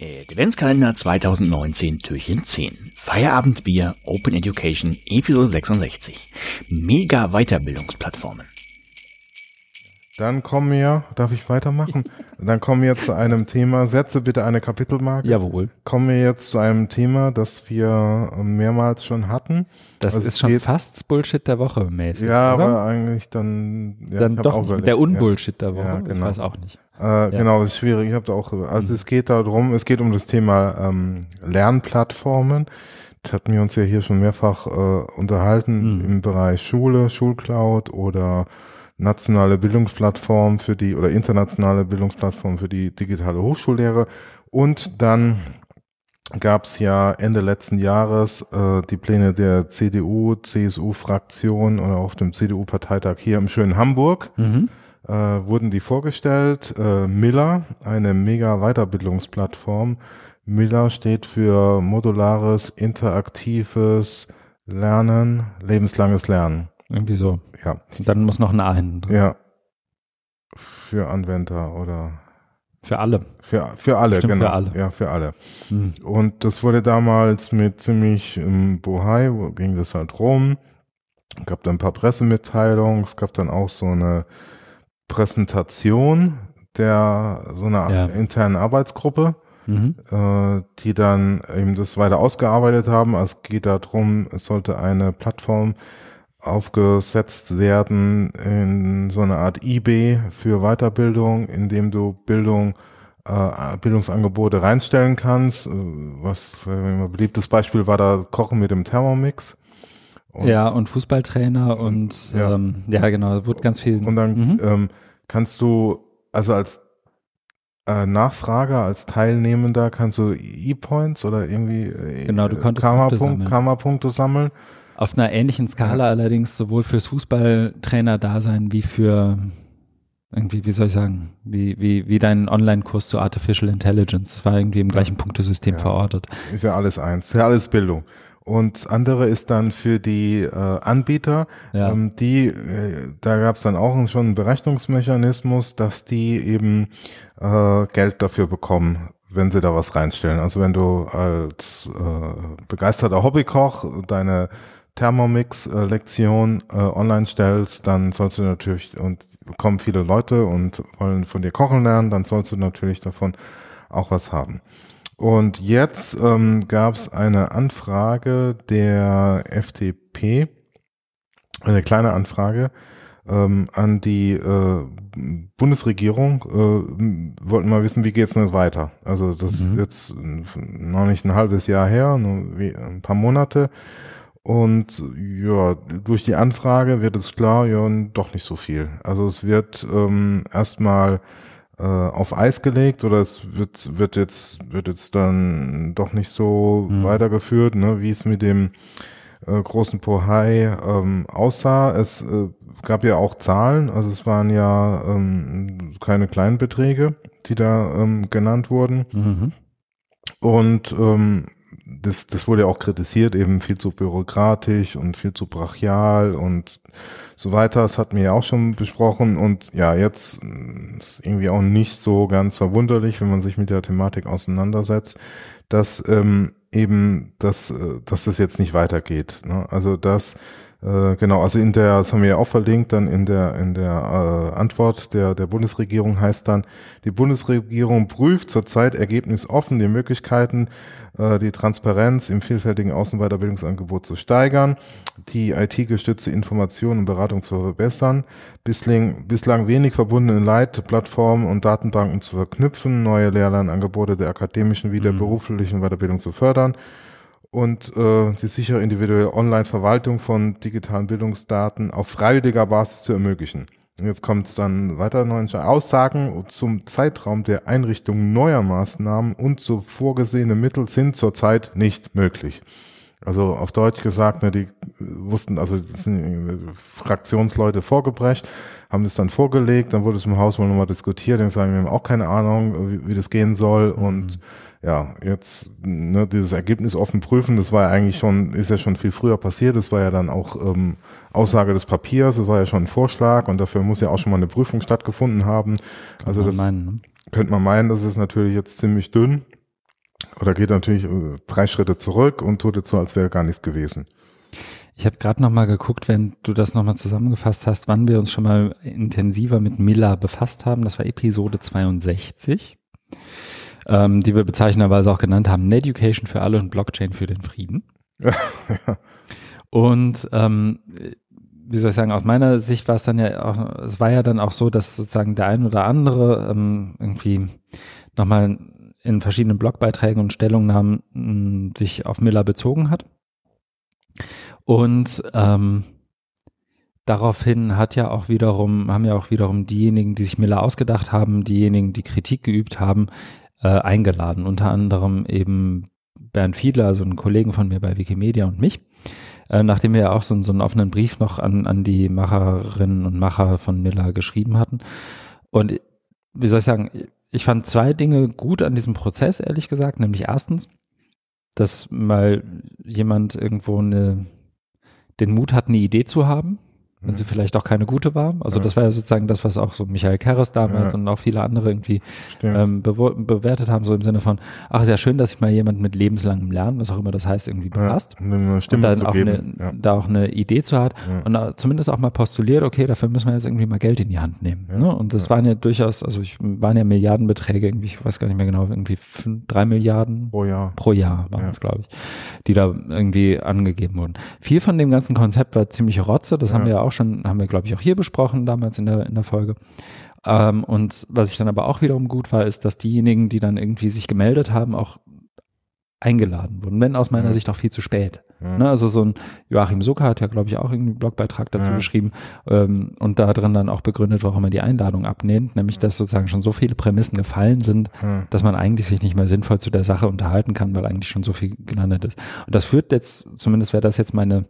Adventskalender 2019 Türchen 10. Feierabendbier Open Education Episode 66. Mega Weiterbildungsplattformen. Dann kommen wir, darf ich weitermachen? Dann kommen wir jetzt zu einem Thema, setze bitte eine Kapitelmarke. Jawohl. Kommen wir jetzt zu einem Thema, das wir mehrmals schon hatten. Das Also ist schon fast Bullshit der Woche mäßig. Ja, oder? aber eigentlich dann, ja, Dann doch auch nicht. überlegt, der Unbullshit der Woche. Ja, genau. Ich weiß auch nicht. Ja. Äh, Genau, das ist schwierig. Ich habe da auch, also es geht darum, es geht um das Thema ähm, Lernplattformen. Das hatten wir uns ja hier schon mehrfach äh, unterhalten Mhm. im Bereich Schule, Schulcloud oder nationale Bildungsplattform für die oder internationale Bildungsplattform für die digitale Hochschullehre. Und dann gab es ja Ende letzten Jahres äh, die Pläne der CDU, CSU-Fraktion oder auf dem CDU-Parteitag hier im schönen Hamburg Mhm. Äh, wurden die vorgestellt. Äh, Miller, eine mega Weiterbildungsplattform. Miller steht für modulares, interaktives Lernen, lebenslanges Lernen. Irgendwie so. Ja, dann muss noch ein A hinten drin. ja. Für Anwender oder Für alle. für, für alle, Stimmt, genau. für alle. Ja, für alle. Mhm. Und das wurde damals mit ziemlich ähm, Bohai, wo ging das halt rum. gab dann ein paar Pressemitteilungen, es gab dann auch so eine Präsentation der so einer Ja. internen Arbeitsgruppe, Mhm. äh, die dann eben das weiter ausgearbeitet haben. Es geht darum, es sollte eine Plattform aufgesetzt werden in so eine Art IB für Weiterbildung, in dem du Bildung äh, Bildungsangebote reinstellen kannst. Äh, Was ein beliebtes Beispiel war da Kochen mit dem Thermomix. Und, ja, und Fußballtrainer und Ja. ja, ähm, ja genau, da wurde ganz viel. und dann Mhm. ähm, kannst du, also als äh, Nachfrager, als Teilnehmender kannst du E-Points oder irgendwie äh, Genau, du konntest Karma-Punkt- Punkte sammeln. Karma-Punkte sammeln. Auf einer ähnlichen Skala allerdings sowohl fürs Fußballtrainer-Dasein wie für irgendwie, wie soll ich sagen, wie, wie, wie dein Online-Kurs zu Artificial Intelligence. Das war irgendwie im gleichen Punktesystem Ja. verortet. Ist ja alles eins, ist ja alles Bildung. Und andere ist dann für die äh, Anbieter, Ja. ähm, die, äh, da gab es dann auch schon einen Berechnungsmechanismus, dass die eben äh, Geld dafür bekommen, wenn sie da was reinstellen. Also wenn du als äh, begeisterter Hobbykoch deine Thermomix-Lektion äh, online stellst, dann sollst du natürlich, und kommen viele Leute und wollen von dir kochen lernen, dann sollst du natürlich davon auch was haben. Und jetzt ähm, gab es eine Anfrage der FDP, eine kleine Anfrage ähm, an die äh, Bundesregierung. Äh, wollten mal wissen, wie geht's denn jetzt weiter? Also das ist Mhm. jetzt äh, noch nicht ein halbes Jahr her, nur wie, ein paar Monate. Und ja, durch die Anfrage wird es klar, ja, doch nicht so viel. Also es wird ähm, erstmal äh, auf Eis gelegt oder es wird, wird jetzt, wird jetzt dann doch nicht so Mhm. weitergeführt, ne, wie es mit dem äh, großen Pohai ähm, aussah. Es äh, gab ja auch Zahlen, also es waren ja ähm, keine kleinen Beträge, die da ähm, genannt wurden. Mhm. Und ähm, das, das wurde ja auch kritisiert, eben viel zu bürokratisch und viel zu brachial und so weiter. Das hatten wir ja auch schon besprochen. Und ja, jetzt äh, ist irgendwie auch nicht so ganz verwunderlich, wenn man sich mit der Thematik auseinandersetzt, dass ähm, eben, dass, äh, dass das jetzt nicht weitergeht. Ne? Also dass äh, Genau, also in der, das haben wir ja auch verlinkt, dann in der, in der äh, Antwort der, der Bundesregierung heißt dann, die Bundesregierung prüft zurzeit ergebnisoffen die Möglichkeiten, äh, die Transparenz im vielfältigen Außen- und Weiterbildungsangebot zu steigern, die IT-gestützte Information und Beratung zu verbessern, bislang, bislang wenig verbundene Leitplattformen und Datenbanken zu verknüpfen, neue Lehrlernangebote der akademischen wie der Mhm. beruflichen Weiterbildung zu fördern, und äh, die sichere individuelle Online-Verwaltung von digitalen Bildungsdaten auf freiwilliger Basis zu ermöglichen. Und jetzt kommt es dann weiter neue Aussagen zum Zeitraum der Einrichtung neuer Maßnahmen und so vorgesehene Mittel sind zurzeit nicht möglich. Also auf Deutsch gesagt, ne, die wussten, also Fraktionsleute vorgebrecht, haben es dann vorgelegt, dann wurde es im Haus wohl nochmal diskutiert, dann sagen wir haben auch keine Ahnung, wie, wie das gehen soll und ja, jetzt ne, dieses Ergebnis offen prüfen, das war ja eigentlich schon, ist ja schon viel früher passiert, das war ja dann auch ähm, Aussage des Papiers, das war ja schon ein Vorschlag und dafür muss ja auch schon mal eine Prüfung stattgefunden haben. Also Kann man das meinen, ne? könnte man meinen, das ist natürlich jetzt ziemlich dünn. Oder geht natürlich äh, drei Schritte zurück und tut jetzt so, als wäre gar nichts gewesen. Ich habe gerade noch mal geguckt, wenn du das noch mal zusammengefasst hast, wann wir uns schon mal intensiver mit Miller befasst haben. Das war Episode 62, ähm, die wir bezeichnenderweise auch genannt haben, Education für alle und Blockchain für den Frieden. Und ähm, wie soll ich sagen, aus meiner Sicht war es dann ja auch, es war ja dann auch so, dass sozusagen der ein oder andere ähm, irgendwie nochmal in verschiedenen Blogbeiträgen und Stellungnahmen mh, sich auf Miller bezogen hat. Und ähm, daraufhin hat ja auch wiederum, haben ja auch wiederum diejenigen, die sich Miller ausgedacht haben, diejenigen, die Kritik geübt haben, äh, eingeladen. Unter anderem eben Bernd Fiedler, also einen Kollegen von mir bei Wikimedia und mich. Äh, nachdem wir ja auch so, so einen offenen Brief noch an, an die Macherinnen und Macher von Miller geschrieben hatten. Und wie soll ich sagen, ich fand zwei Dinge gut an diesem Prozess, ehrlich gesagt. Nämlich erstens, dass mal jemand irgendwo eine den Mut hat, eine Idee zu haben, wenn sie vielleicht auch keine gute war. Also ja. das war ja sozusagen das, was auch so Michael Kerres damals ja. und auch viele andere irgendwie ähm, be bewertet haben, so im Sinne von, ach, ist ja schön, dass sich mal jemand mit lebenslangem Lernen, was auch immer das heißt, irgendwie befasst. Ja, eine Stimme und dann auch eine, da auch eine Idee zu hat und zumindest auch mal postuliert, okay, dafür müssen wir jetzt irgendwie mal Geld in die Hand nehmen. Ne? Und das waren ja durchaus, also ich waren ja Milliardenbeträge, irgendwie, ich weiß gar nicht mehr genau, irgendwie fünf, drei Milliarden pro Jahr, pro Jahr waren es, glaube ich, die da irgendwie angegeben wurden. Viel von dem ganzen Konzept war ziemlich Rotze, das haben wir ja auch schon, haben wir, glaube ich, auch hier besprochen, damals in der, in der Folge. Ähm, und was ich dann aber auch wiederum gut war, ist, dass diejenigen, die dann irgendwie sich gemeldet haben, auch eingeladen wurden, wenn aus meiner ja. Sicht auch viel zu spät. Ja. Ne, also so ein Joachim Zucker hat ja, glaube ich, auch irgendwie einen Blogbeitrag dazu ja. geschrieben ähm, und da drin dann auch begründet, warum er die Einladung ablehnt, nämlich dass sozusagen schon so viele Prämissen gefallen sind, dass man eigentlich sich nicht mehr sinnvoll zu der Sache unterhalten kann, weil eigentlich schon so viel gelandet ist. Und das führt jetzt, zumindest wäre das jetzt meine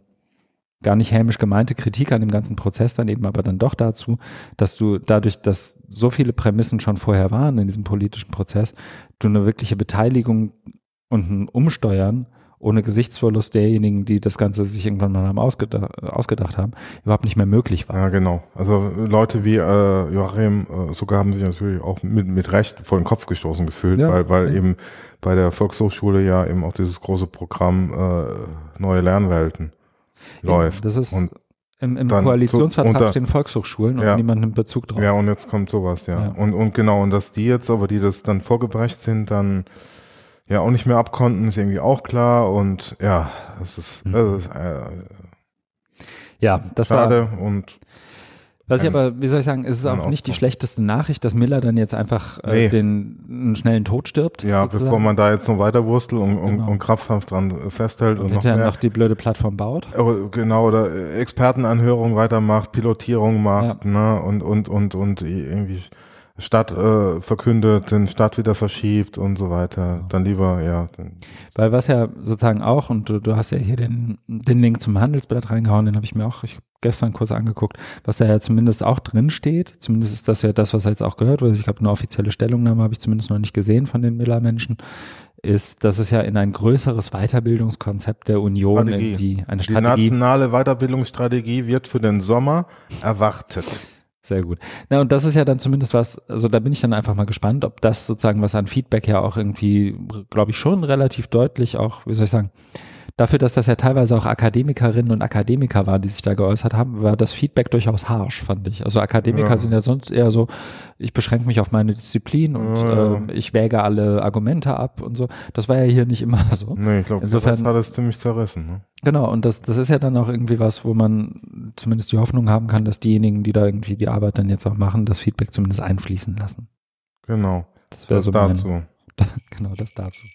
gar nicht hämisch gemeinte Kritik an dem ganzen Prozess dann eben aber dann doch dazu, dass du dadurch, dass so viele Prämissen schon vorher waren in diesem politischen Prozess, du eine wirkliche Beteiligung und ein Umsteuern ohne Gesichtsverlust derjenigen, die das Ganze sich irgendwann mal haben ausgedacht, ausgedacht haben, überhaupt nicht mehr möglich war. Ja, genau. Also Leute wie äh, Joachim äh, sogar haben sich natürlich auch mit, mit Recht vor den Kopf gestoßen gefühlt, ja. weil, weil ja. eben bei der Volkshochschule ja eben auch dieses große Programm äh, Neue Lernwelten läuft. Das ist und im, im Koalitionsvertrag unter, stehen Volkshochschulen und ja, niemand nimmt Bezug drauf. Ja, und jetzt kommt sowas, ja. ja. Und, und genau, und dass die jetzt aber, die das dann vorgebrecht sind, dann ja auch nicht mehr abkonnten, ist irgendwie auch klar. Und ja, das ist, mhm. das ist äh, ja, das schade war, und was ich aber, wie soll ich sagen, es ist auch nicht die schlechteste Nachricht, dass Miller dann jetzt einfach äh, nee. den einen schnellen Tod stirbt. Ja, sozusagen. bevor man da jetzt noch weiter wurstelt und, und, genau. und krampfhaft dran festhält und, und noch, mehr, noch die blöde Plattform baut. Genau, oder Expertenanhörung weitermacht, Pilotierung macht, ja. ne, und, und, und, und irgendwie Stadt äh, verkündet, den Stadt wieder verschiebt und so weiter. Dann lieber, ja. Weil was ja sozusagen auch, und du, du hast ja hier den, den Link zum Handelsblatt reingehauen, den habe ich mir auch ich gestern kurz angeguckt, was da ja zumindest auch drin steht. Zumindest ist das ja das, was jetzt auch gehört wird. Ich glaube, eine offizielle Stellungnahme habe ich zumindest noch nicht gesehen von den Miller-Menschen ist, dass es ja in ein größeres Weiterbildungskonzept der Union Strategie. irgendwie eine Strategie. Die nationale Weiterbildungsstrategie wird für den Sommer erwartet. Sehr gut. Na, und das ist ja dann zumindest was, also da bin ich dann einfach mal gespannt, ob das sozusagen was an Feedback ja auch irgendwie, glaube ich, schon relativ deutlich auch, wie soll ich sagen, dafür, dass das ja teilweise auch Akademikerinnen und Akademiker waren, die sich da geäußert haben, war das Feedback durchaus harsch, fand ich. Also Akademiker ja. sind ja sonst eher so, ich beschränke mich auf meine Disziplin und ja. äh, ich wäge alle Argumente ab und so. Das war ja hier nicht immer so. Nee, ich glaube, insofern hat es ziemlich zerrissen. Ne? Genau, und das, das ist ja dann auch irgendwie was, wo man zumindest die Hoffnung haben kann, dass diejenigen, die da irgendwie die Arbeit dann jetzt auch machen, das Feedback zumindest einfließen lassen. Genau. Das wäre so dazu. Mein, genau, das dazu.